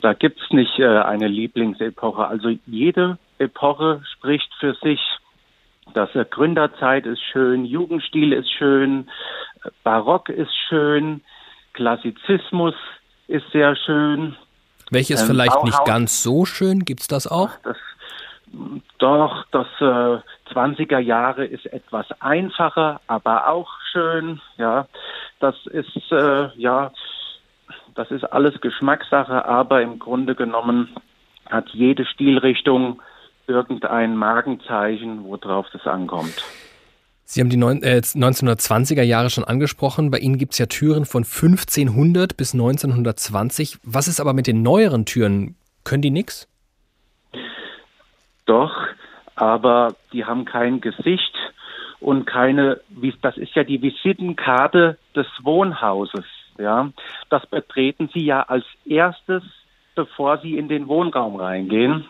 Da gibt es nicht äh, eine Lieblingsepoche. Also jede Epoche spricht für sich. Das Gründerzeit ist schön, Jugendstil ist schön, Barock ist schön, Klassizismus ist sehr schön. Welches ähm, vielleicht Bauhaus, nicht ganz so schön? Gibt es das auch? Das, doch, das äh, 20er Jahre ist etwas einfacher, aber auch schön. Ja, das ist äh, ja, das ist alles Geschmackssache, aber im Grunde genommen hat jede Stilrichtung irgendein Markenzeichen, worauf das ankommt. Sie haben die neun, äh, 1920er Jahre schon angesprochen. Bei Ihnen gibt es ja Türen von 1500 bis 1920. Was ist aber mit den neueren Türen? Können die nichts? Doch, aber die haben kein Gesicht und keine, das ist ja die Visitenkarte des Wohnhauses. Ja, das betreten Sie ja als erstes, bevor Sie in den Wohnraum reingehen.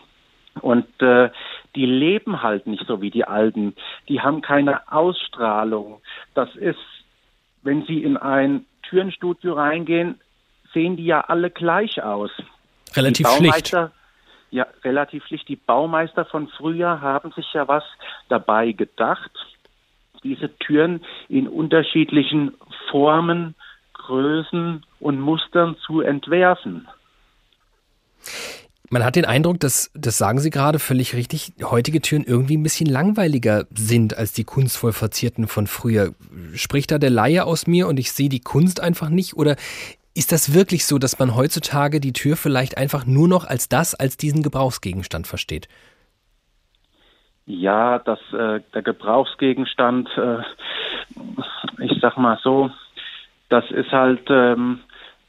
Und äh, die leben halt nicht so wie die Alten. Die haben keine Ausstrahlung. Das ist, wenn sie in ein Türenstudio reingehen, sehen die ja alle gleich aus. Relativ schlicht. Ja, relativ schlicht. Die Baumeister von früher haben sich ja was dabei gedacht, diese Türen in unterschiedlichen Formen, Größen und Mustern zu entwerfen. Man hat den Eindruck, dass, das sagen Sie gerade völlig richtig, heutige Türen irgendwie ein bisschen langweiliger sind als die kunstvoll verzierten von früher. Spricht da der Laie aus mir und ich sehe die Kunst einfach nicht? Oder ist das wirklich so, dass man heutzutage die Tür vielleicht einfach nur noch als das, als diesen Gebrauchsgegenstand versteht? Ja, das, äh, der Gebrauchsgegenstand, äh, ich sag mal so, das ist halt, ähm,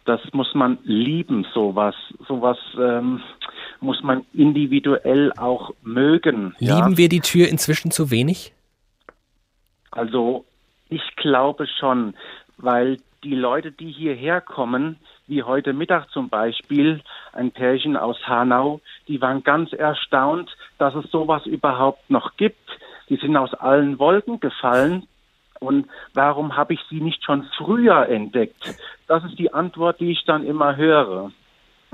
das muss man lieben, sowas. Sowas ähm, muss man individuell auch mögen. Lieben ja? wir die Tür inzwischen zu wenig? Also ich glaube schon, weil die Leute, die hierher kommen, wie heute Mittag zum Beispiel, ein Pärchen aus Hanau, die waren ganz erstaunt, dass es sowas überhaupt noch gibt. Die sind aus allen Wolken gefallen. Und warum habe ich sie nicht schon früher entdeckt? Das ist die Antwort, die ich dann immer höre.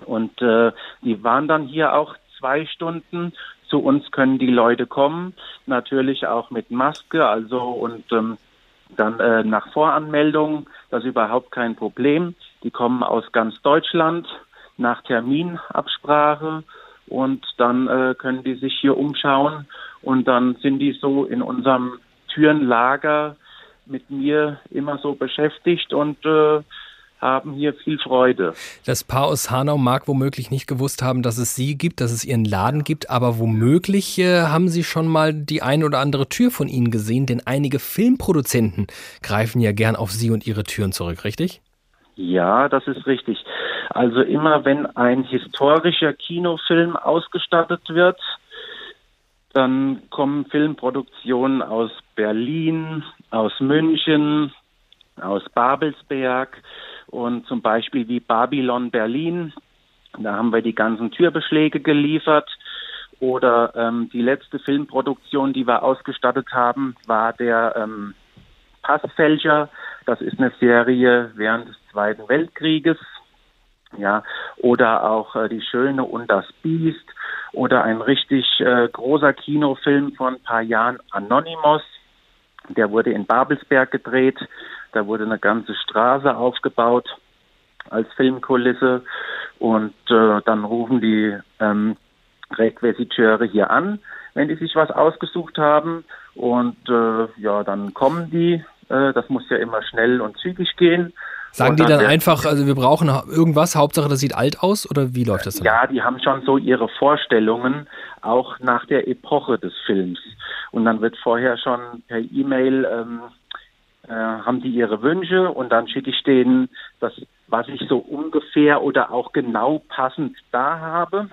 Und äh, die waren dann hier auch zwei Stunden. Zu uns können die Leute kommen, natürlich auch mit Maske, also und ähm, dann äh, nach Voranmeldung, das ist überhaupt kein Problem. Die kommen aus ganz Deutschland nach Terminabsprache und dann äh, können die sich hier umschauen und dann sind die so in unserem Türenlager mit mir immer so beschäftigt und äh, haben hier viel Freude. Das Paar aus Hanau mag womöglich nicht gewusst haben, dass es Sie gibt, dass es Ihren Laden gibt, aber womöglich äh, haben Sie schon mal die ein oder andere Tür von Ihnen gesehen, denn einige Filmproduzenten greifen ja gern auf Sie und Ihre Türen zurück, richtig? Ja, das ist richtig. Also immer wenn ein historischer Kinofilm ausgestattet wird, dann kommen Filmproduktionen aus Berlin, aus München, aus Babelsberg und zum Beispiel wie Babylon Berlin. Da haben wir die ganzen Türbeschläge geliefert. Oder ähm, die letzte Filmproduktion, die wir ausgestattet haben, war der ähm, Passfälscher. Das ist eine Serie während des Zweiten Weltkrieges. Ja, oder auch äh, Die Schöne und das Biest oder ein richtig äh, großer Kinofilm von ein paar Jahren Anonymous. Der wurde in Babelsberg gedreht. Da wurde eine ganze Straße aufgebaut als Filmkulisse und äh, dann rufen die ähm, Requisiteure hier an, wenn die sich was ausgesucht haben. Und äh, ja, dann kommen die. Äh, das muss ja immer schnell und zügig gehen. Sagen die dann einfach, also wir brauchen irgendwas, Hauptsache das sieht alt aus oder wie läuft das dann? Ja, die haben schon so ihre Vorstellungen, auch nach der Epoche des Films. Und dann wird vorher schon per E-Mail, ähm, äh, haben die ihre Wünsche und dann schicke ich denen das, was ich so ungefähr oder auch genau passend da habe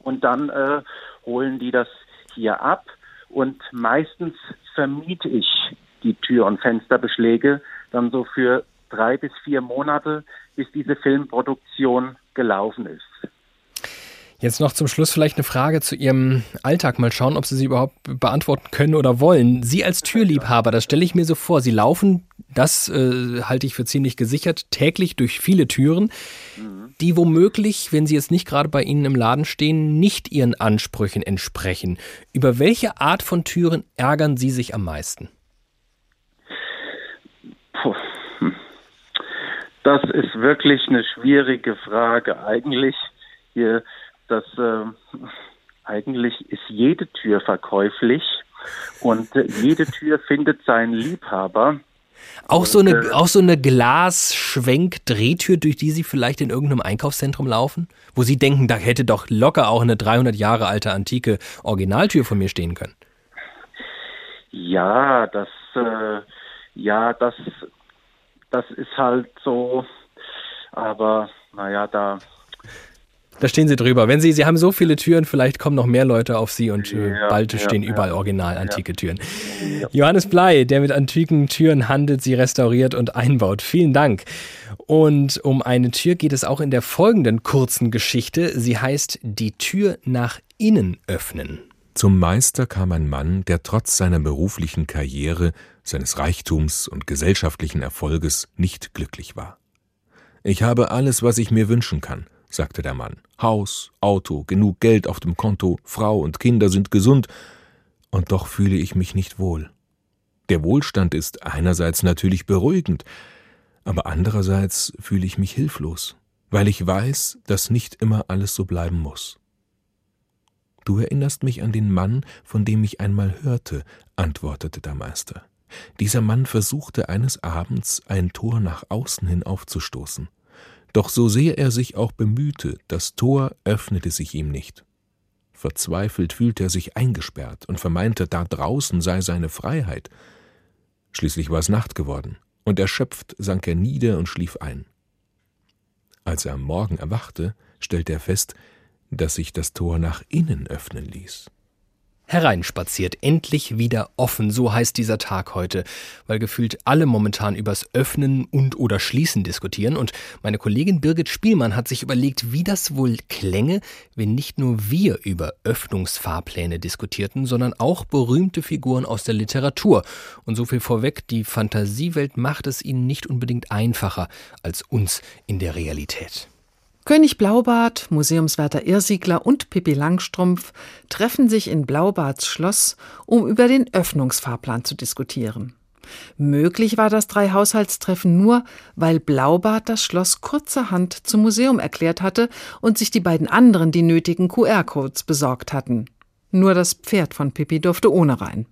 und dann äh, holen die das hier ab und meistens vermiete ich die Tür- und Fensterbeschläge dann so für drei bis vier Monate, bis diese Filmproduktion gelaufen ist. Jetzt noch zum Schluss vielleicht eine Frage zu Ihrem Alltag. Mal schauen, ob Sie sie überhaupt beantworten können oder wollen. Sie als Türliebhaber, das stelle ich mir so vor. Sie laufen, das äh, halte ich für ziemlich gesichert, täglich durch viele Türen, die womöglich, wenn sie jetzt nicht gerade bei Ihnen im Laden stehen, nicht Ihren Ansprüchen entsprechen. Über welche Art von Türen ärgern Sie sich am meisten? Das ist wirklich eine schwierige Frage. Eigentlich hier dass äh, eigentlich ist jede Tür verkäuflich und äh, jede Tür findet seinen Liebhaber. Auch so eine, äh, auch so eine Glasschwenk-Drehtür, durch die Sie vielleicht in irgendeinem Einkaufszentrum laufen? Wo Sie denken, da hätte doch locker auch eine 300 Jahre alte antike Originaltür von mir stehen können. Ja, das, äh, ja, das, das ist halt so, aber naja, da da stehen sie drüber. Wenn sie, sie haben so viele Türen, vielleicht kommen noch mehr Leute auf sie und äh, ja, bald ja, stehen ja. überall original antike Türen. Johannes Blei, der mit antiken Türen handelt, sie restauriert und einbaut. Vielen Dank. Und um eine Tür geht es auch in der folgenden kurzen Geschichte. Sie heißt Die Tür nach innen öffnen. Zum Meister kam ein Mann, der trotz seiner beruflichen Karriere, seines Reichtums und gesellschaftlichen Erfolges nicht glücklich war. Ich habe alles, was ich mir wünschen kann, sagte der Mann. Haus, Auto, genug Geld auf dem Konto, Frau und Kinder sind gesund, und doch fühle ich mich nicht wohl. Der Wohlstand ist einerseits natürlich beruhigend, aber andererseits fühle ich mich hilflos, weil ich weiß, dass nicht immer alles so bleiben muss. Du erinnerst mich an den Mann, von dem ich einmal hörte, antwortete der Meister. Dieser Mann versuchte eines Abends ein Tor nach außen hin aufzustoßen. Doch so sehr er sich auch bemühte, das Tor öffnete sich ihm nicht. Verzweifelt fühlte er sich eingesperrt und vermeinte, da draußen sei seine Freiheit. Schließlich war es Nacht geworden, und erschöpft sank er nieder und schlief ein. Als er am Morgen erwachte, stellte er fest, dass sich das Tor nach innen öffnen ließ hereinspaziert, endlich wieder offen, so heißt dieser Tag heute, weil gefühlt alle momentan übers Öffnen und oder Schließen diskutieren und meine Kollegin Birgit Spielmann hat sich überlegt, wie das wohl klänge, wenn nicht nur wir über Öffnungsfahrpläne diskutierten, sondern auch berühmte Figuren aus der Literatur. Und so viel vorweg, die Fantasiewelt macht es ihnen nicht unbedingt einfacher als uns in der Realität. König Blaubart, Museumswärter Irrsiegler und Pippi Langstrumpf treffen sich in Blaubarts Schloss, um über den Öffnungsfahrplan zu diskutieren. Möglich war das Drei-Haushaltstreffen nur, weil Blaubart das Schloss kurzerhand zum Museum erklärt hatte und sich die beiden anderen die nötigen QR-Codes besorgt hatten. Nur das Pferd von Pippi durfte ohne rein.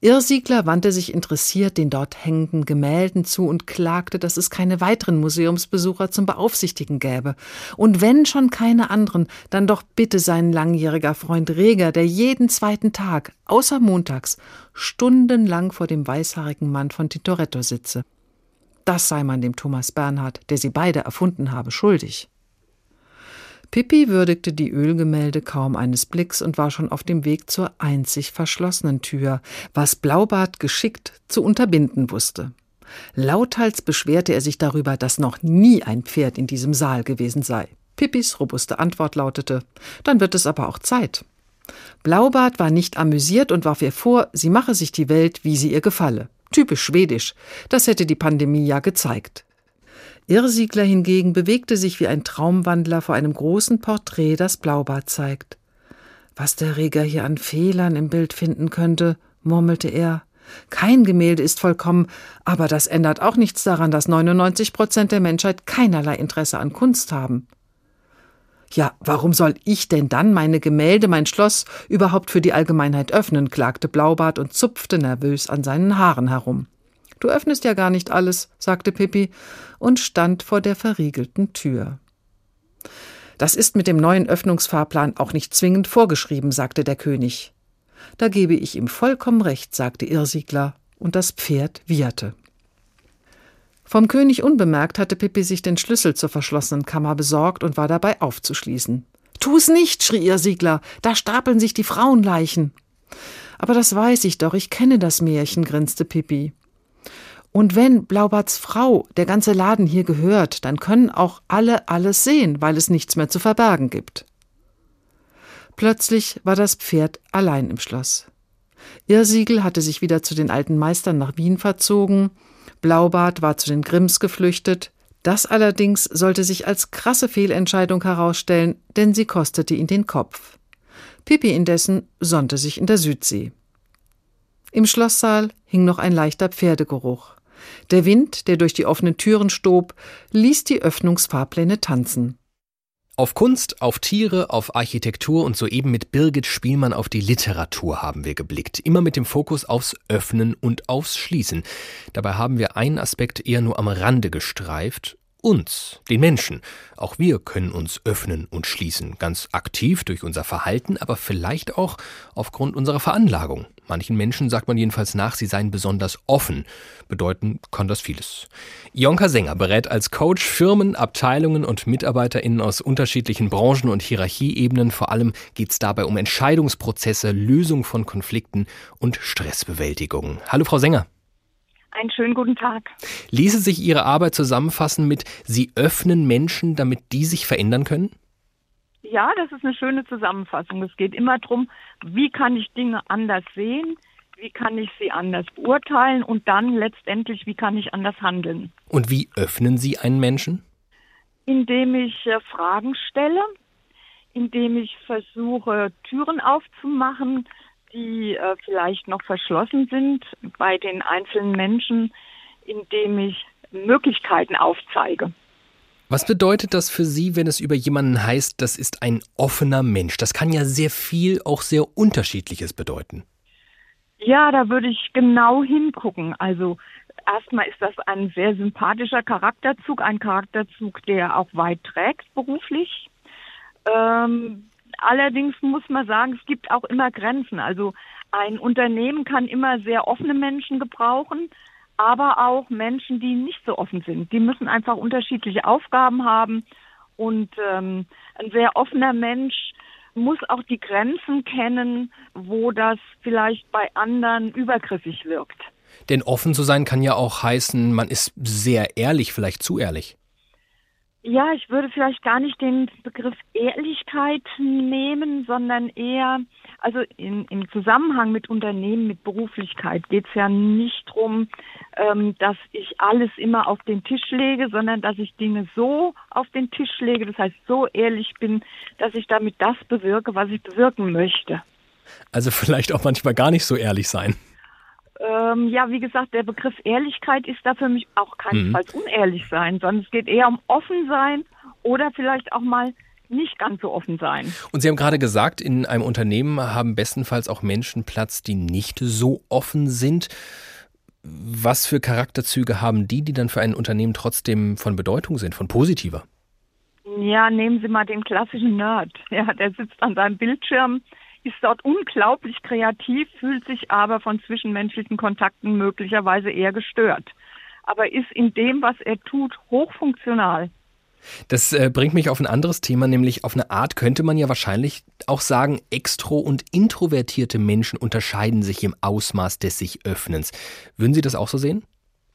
Irrsiegler wandte sich interessiert den dort hängenden Gemälden zu und klagte, dass es keine weiteren Museumsbesucher zum Beaufsichtigen gäbe. Und wenn schon keine anderen, dann doch bitte sein langjähriger Freund Reger, der jeden zweiten Tag, außer montags, stundenlang vor dem weißhaarigen Mann von Tintoretto sitze. Das sei man dem Thomas Bernhard, der sie beide erfunden habe, schuldig. Pippi würdigte die Ölgemälde kaum eines Blicks und war schon auf dem Weg zur einzig verschlossenen Tür, was Blaubart geschickt zu unterbinden wusste. Lauthals beschwerte er sich darüber, dass noch nie ein Pferd in diesem Saal gewesen sei. Pippis robuste Antwort lautete: Dann wird es aber auch Zeit. Blaubart war nicht amüsiert und warf ihr vor, sie mache sich die Welt, wie sie ihr gefalle. Typisch schwedisch. Das hätte die Pandemie ja gezeigt. Irrsiegler hingegen bewegte sich wie ein Traumwandler vor einem großen Porträt, das Blaubart zeigt. Was der Reger hier an Fehlern im Bild finden könnte, murmelte er. Kein Gemälde ist vollkommen, aber das ändert auch nichts daran, dass 99 Prozent der Menschheit keinerlei Interesse an Kunst haben. Ja, warum soll ich denn dann meine Gemälde, mein Schloss überhaupt für die Allgemeinheit öffnen? klagte Blaubart und zupfte nervös an seinen Haaren herum. Du öffnest ja gar nicht alles, sagte Pippi und stand vor der verriegelten Tür. Das ist mit dem neuen Öffnungsfahrplan auch nicht zwingend vorgeschrieben, sagte der König. Da gebe ich ihm vollkommen recht, sagte Irrsiegler, und das Pferd wieherte. Vom König unbemerkt hatte Pippi sich den Schlüssel zur verschlossenen Kammer besorgt und war dabei aufzuschließen. Tu's nicht, schrie Irrsiegler, da stapeln sich die Frauenleichen. Aber das weiß ich doch, ich kenne das Märchen, grinste Pippi. Und wenn Blaubarts Frau der ganze Laden hier gehört, dann können auch alle alles sehen, weil es nichts mehr zu verbergen gibt. Plötzlich war das Pferd allein im Schloss. Irrsiegel hatte sich wieder zu den alten Meistern nach Wien verzogen, Blaubart war zu den Grimms geflüchtet, das allerdings sollte sich als krasse Fehlentscheidung herausstellen, denn sie kostete ihn den Kopf. Pippi indessen sonnte sich in der Südsee. Im Schlosssaal hing noch ein leichter Pferdegeruch. Der Wind, der durch die offenen Türen stob, ließ die Öffnungsfahrpläne tanzen. Auf Kunst, auf Tiere, auf Architektur und soeben mit Birgit Spielmann auf die Literatur haben wir geblickt. Immer mit dem Fokus aufs Öffnen und aufs Schließen. Dabei haben wir einen Aspekt eher nur am Rande gestreift uns, den Menschen. Auch wir können uns öffnen und schließen, ganz aktiv durch unser Verhalten, aber vielleicht auch aufgrund unserer Veranlagung. Manchen Menschen sagt man jedenfalls nach, sie seien besonders offen. Bedeuten kann das vieles. Jonka Sänger berät als Coach Firmen, Abteilungen und MitarbeiterInnen aus unterschiedlichen Branchen und Hierarchieebenen. Vor allem geht es dabei um Entscheidungsprozesse, Lösung von Konflikten und Stressbewältigung. Hallo, Frau Sänger. Einen schönen guten Tag. Ließe sich Ihre Arbeit zusammenfassen mit Sie öffnen Menschen, damit die sich verändern können? Ja, das ist eine schöne Zusammenfassung. Es geht immer darum, wie kann ich Dinge anders sehen, wie kann ich sie anders beurteilen und dann letztendlich, wie kann ich anders handeln. Und wie öffnen Sie einen Menschen? Indem ich äh, Fragen stelle, indem ich versuche, Türen aufzumachen, die äh, vielleicht noch verschlossen sind bei den einzelnen Menschen, indem ich Möglichkeiten aufzeige. Was bedeutet das für Sie, wenn es über jemanden heißt, das ist ein offener Mensch? Das kann ja sehr viel, auch sehr unterschiedliches bedeuten. Ja, da würde ich genau hingucken. Also erstmal ist das ein sehr sympathischer Charakterzug, ein Charakterzug, der auch weit trägt beruflich. Ähm, Allerdings muss man sagen, es gibt auch immer Grenzen. Also ein Unternehmen kann immer sehr offene Menschen gebrauchen, aber auch Menschen, die nicht so offen sind. Die müssen einfach unterschiedliche Aufgaben haben und ähm, ein sehr offener Mensch muss auch die Grenzen kennen, wo das vielleicht bei anderen übergriffig wirkt. Denn offen zu sein kann ja auch heißen, man ist sehr ehrlich, vielleicht zu ehrlich. Ja, ich würde vielleicht gar nicht den Begriff Ehrlichkeit nehmen, sondern eher, also in, im Zusammenhang mit Unternehmen, mit Beruflichkeit geht es ja nicht darum, ähm, dass ich alles immer auf den Tisch lege, sondern dass ich Dinge so auf den Tisch lege, das heißt so ehrlich bin, dass ich damit das bewirke, was ich bewirken möchte. Also vielleicht auch manchmal gar nicht so ehrlich sein. Ähm, ja, wie gesagt, der Begriff Ehrlichkeit ist da für mich auch keinesfalls mhm. unehrlich sein, sondern es geht eher um offen sein oder vielleicht auch mal nicht ganz so offen sein. Und Sie haben gerade gesagt, in einem Unternehmen haben bestenfalls auch Menschen Platz, die nicht so offen sind. Was für Charakterzüge haben die, die dann für ein Unternehmen trotzdem von Bedeutung sind, von positiver? Ja, nehmen Sie mal den klassischen Nerd. (laughs) Ja, der sitzt an seinem Bildschirm, ist dort unglaublich kreativ, fühlt sich aber von zwischenmenschlichen Kontakten möglicherweise eher gestört. Aber ist in dem, was er tut, hochfunktional. Das äh, bringt mich auf ein anderes Thema, nämlich auf eine Art könnte man ja wahrscheinlich auch sagen, extro- und introvertierte Menschen unterscheiden sich im Ausmaß des sich Öffnens. Würden Sie das auch so sehen?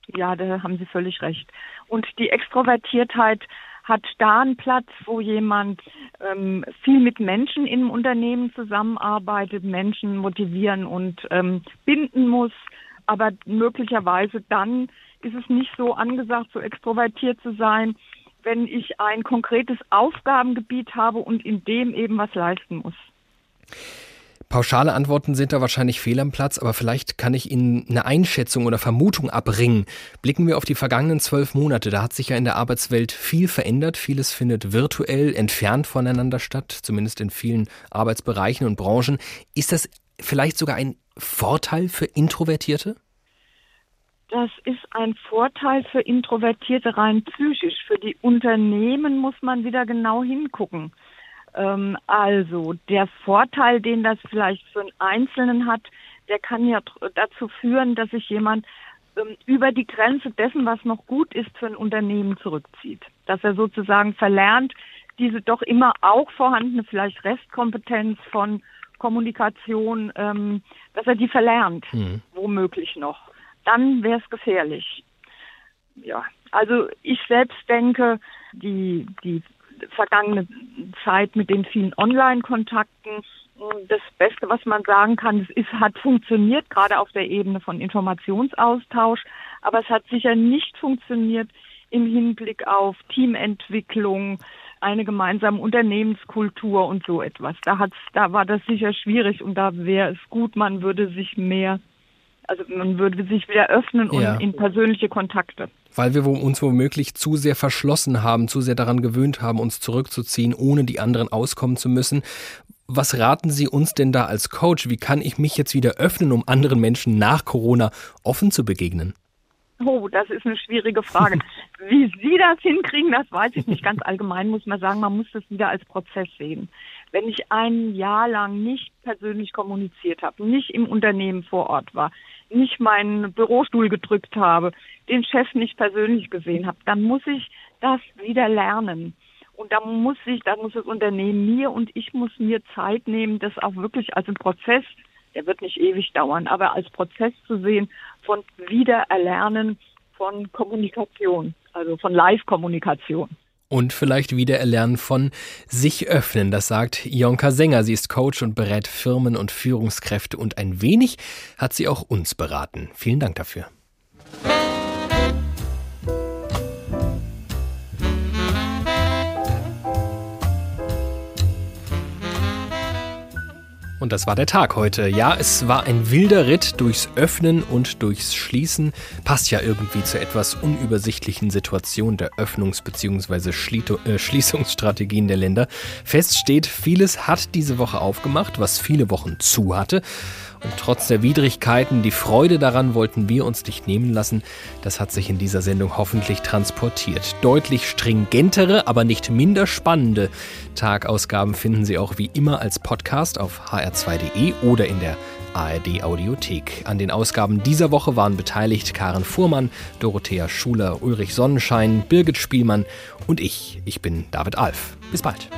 Ja, da haben Sie völlig recht. Und die Extrovertiertheit hat da einen Platz, wo jemand ähm, viel mit Menschen im Unternehmen zusammenarbeitet, Menschen motivieren und ähm, binden muss. Aber möglicherweise dann ist es nicht so angesagt, so extrovertiert zu sein, wenn ich ein konkretes Aufgabengebiet habe und in dem eben was leisten muss. Pauschale Antworten sind da wahrscheinlich fehl am Platz, aber vielleicht kann ich Ihnen eine Einschätzung oder Vermutung abbringen. Blicken wir auf die vergangenen zwölf Monate. Da hat sich ja in der Arbeitswelt viel verändert. Vieles findet virtuell entfernt voneinander statt, zumindest in vielen Arbeitsbereichen und Branchen. Ist das vielleicht sogar ein Vorteil für Introvertierte? Das ist ein Vorteil für Introvertierte rein psychisch. Für die Unternehmen muss man wieder genau hingucken. Ähm, also der Vorteil, den das vielleicht für einen Einzelnen hat, der kann ja dazu führen, dass sich jemand ähm, über die Grenze dessen, was noch gut ist, für ein Unternehmen zurückzieht. Dass er sozusagen verlernt, diese doch immer auch vorhandene vielleicht Restkompetenz von Kommunikation, ähm, dass er die verlernt, mhm. womöglich noch dann wäre es gefährlich. Ja, also ich selbst denke, die, die vergangene Zeit mit den vielen Online-Kontakten, das Beste, was man sagen kann, es ist, hat funktioniert, gerade auf der Ebene von Informationsaustausch, aber es hat sicher nicht funktioniert im Hinblick auf Teamentwicklung, eine gemeinsame Unternehmenskultur und so etwas. Da hat's, da war das sicher schwierig und da wäre es gut, man würde sich mehr also man würde sich wieder öffnen und ja. in persönliche Kontakte. Weil wir uns womöglich zu sehr verschlossen haben, zu sehr daran gewöhnt haben, uns zurückzuziehen, ohne die anderen auskommen zu müssen. Was raten Sie uns denn da als Coach? Wie kann ich mich jetzt wieder öffnen, um anderen Menschen nach Corona offen zu begegnen? Oh, das ist eine schwierige Frage. (laughs) Wie Sie das hinkriegen, das weiß ich nicht. Ganz allgemein muss man sagen, man muss das wieder als Prozess sehen. Wenn ich ein Jahr lang nicht persönlich kommuniziert habe, nicht im Unternehmen vor Ort war, nicht meinen Bürostuhl gedrückt habe, den Chef nicht persönlich gesehen habe, dann muss ich das wieder lernen. Und da muss ich, da muss das Unternehmen mir und ich muss mir Zeit nehmen, das auch wirklich als ein Prozess, der wird nicht ewig dauern, aber als Prozess zu sehen von Wiedererlernen von Kommunikation, also von Live-Kommunikation und vielleicht wieder erlernen von sich öffnen. Das sagt Jonka Sänger. Sie ist Coach und berät Firmen und Führungskräfte und ein wenig hat sie auch uns beraten. Vielen Dank dafür. Und das war der Tag heute. Ja, es war ein wilder Ritt durchs Öffnen und durchs Schließen. Passt ja irgendwie zur etwas unübersichtlichen Situation der Öffnungs- bzw. Äh, Schließungsstrategien der Länder. Fest steht, vieles hat diese Woche aufgemacht, was viele Wochen zu hatte. Und trotz der Widrigkeiten, die Freude daran wollten wir uns nicht nehmen lassen. Das hat sich in dieser Sendung hoffentlich transportiert. Deutlich stringentere, aber nicht minder spannende Tagausgaben finden Sie auch wie immer als Podcast auf hr2.de oder in der ARD Audiothek. An den Ausgaben dieser Woche waren beteiligt Karen Fuhrmann, Dorothea Schuler, Ulrich Sonnenschein, Birgit Spielmann und ich. Ich bin David Alf. Bis bald.